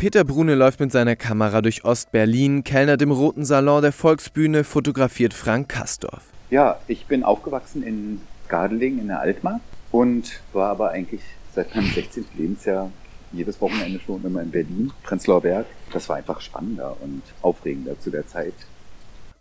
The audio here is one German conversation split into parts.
Peter Brune läuft mit seiner Kamera durch Ostberlin, kellnert im Roten Salon der Volksbühne, fotografiert Frank Kastorf. Ja, ich bin aufgewachsen in Gardeling in der Altmark und war aber eigentlich seit meinem 16. Lebensjahr jedes Wochenende schon immer in Berlin, Prenzlauer Berg. Das war einfach spannender und aufregender zu der Zeit.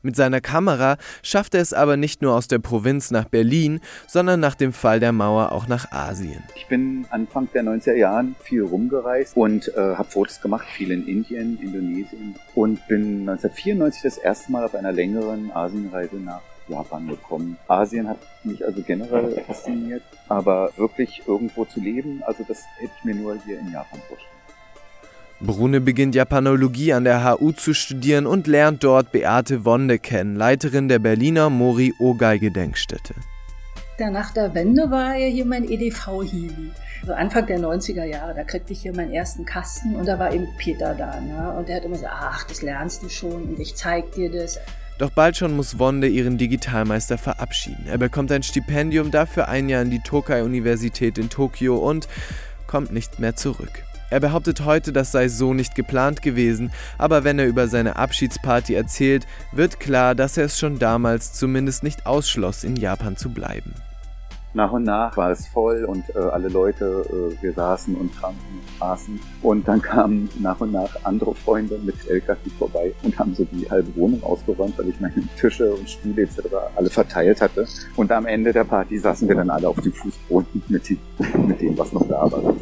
Mit seiner Kamera schafft er es aber nicht nur aus der Provinz nach Berlin, sondern nach dem Fall der Mauer auch nach Asien. Ich bin Anfang der 90er Jahren viel rumgereist und äh, habe Fotos gemacht, viel in Indien, Indonesien und bin 1994 das erste Mal auf einer längeren Asienreise nach Japan gekommen. Asien hat mich also generell fasziniert, aber wirklich irgendwo zu leben, also das hätte ich mir nur hier in Japan vorstellen. Brune beginnt Japanologie an der HU zu studieren und lernt dort Beate Wonde kennen, Leiterin der Berliner Mori Ogai Gedenkstätte. Der nach der Wende war ja hier mein EDV-Hiwi. Also Anfang der 90er Jahre, da kriegte ich hier meinen ersten Kasten und da war eben Peter da. Ne? Und der hat immer gesagt, ach, das lernst du schon und ich zeig dir das. Doch bald schon muss Wonde ihren Digitalmeister verabschieden. Er bekommt ein Stipendium, dafür ein Jahr an die Tokai-Universität in Tokio und kommt nicht mehr zurück. Er behauptet heute, das sei so nicht geplant gewesen, aber wenn er über seine Abschiedsparty erzählt, wird klar, dass er es schon damals zumindest nicht ausschloss, in Japan zu bleiben. Nach und nach war es voll und äh, alle Leute, äh, wir saßen und tranken und aßen. Und dann kamen nach und nach andere Freunde mit LKW vorbei und haben so die halbe Wohnung ausgeräumt, weil ich meine Tische und Stühle etc. alle verteilt hatte. Und am Ende der Party saßen wir dann alle auf dem Fußboden mit, die, mit dem, was noch da war.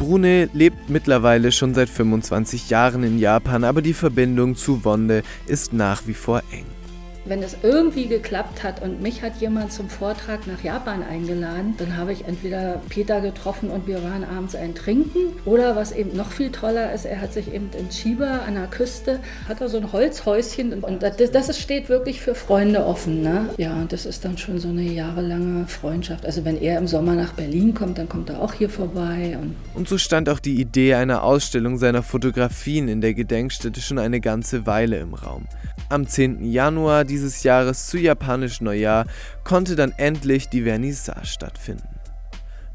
Brune lebt mittlerweile schon seit 25 Jahren in Japan, aber die Verbindung zu Wonde ist nach wie vor eng. Wenn es irgendwie geklappt hat und mich hat jemand zum Vortrag nach Japan eingeladen, dann habe ich entweder Peter getroffen und wir waren abends ein Trinken oder was eben noch viel toller ist, er hat sich eben in Chiba an der Küste, hat er so ein Holzhäuschen und das, das steht wirklich für Freunde offen. Ne? Ja, und das ist dann schon so eine jahrelange Freundschaft. Also wenn er im Sommer nach Berlin kommt, dann kommt er auch hier vorbei. Und, und so stand auch die Idee einer Ausstellung seiner Fotografien in der Gedenkstätte schon eine ganze Weile im Raum. Am 10. Januar dieses Jahres zu japanisch Neujahr konnte dann endlich die Vernissage stattfinden.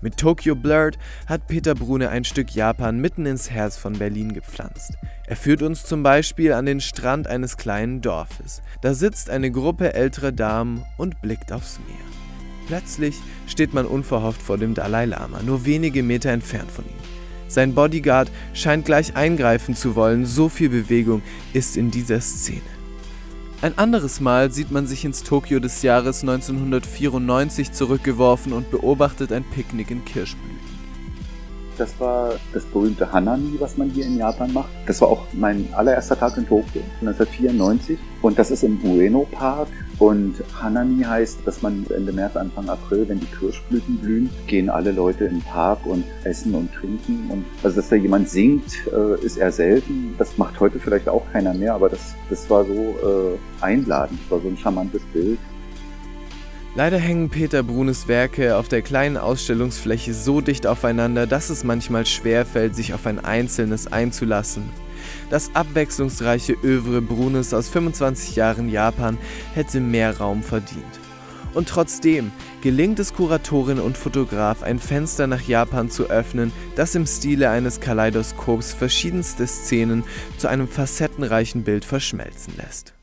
Mit Tokyo Blurred hat Peter Brune ein Stück Japan mitten ins Herz von Berlin gepflanzt. Er führt uns zum Beispiel an den Strand eines kleinen Dorfes. Da sitzt eine Gruppe älterer Damen und blickt aufs Meer. Plötzlich steht man unverhofft vor dem Dalai Lama, nur wenige Meter entfernt von ihm. Sein Bodyguard scheint gleich eingreifen zu wollen, so viel Bewegung ist in dieser Szene. Ein anderes Mal sieht man sich ins Tokio des Jahres 1994 zurückgeworfen und beobachtet ein Picknick in Kirschblüten. Das war das berühmte Hanami, was man hier in Japan macht. Das war auch mein allererster Tag in Tokio, 1994. Und das ist im Ueno Park. Und Hanami heißt, dass man Ende März, Anfang April, wenn die Kirschblüten blühen, gehen alle Leute in den Park und essen und trinken. Und also, dass da jemand singt, äh, ist eher selten. Das macht heute vielleicht auch keiner mehr, aber das, das war so äh, einladend, das war so ein charmantes Bild. Leider hängen Peter Brunes Werke auf der kleinen Ausstellungsfläche so dicht aufeinander, dass es manchmal schwer fällt, sich auf ein einzelnes einzulassen. Das abwechslungsreiche Övre Brunes aus 25 Jahren Japan hätte mehr Raum verdient. Und trotzdem gelingt es Kuratorin und Fotograf, ein Fenster nach Japan zu öffnen, das im Stile eines Kaleidoskops verschiedenste Szenen zu einem facettenreichen Bild verschmelzen lässt.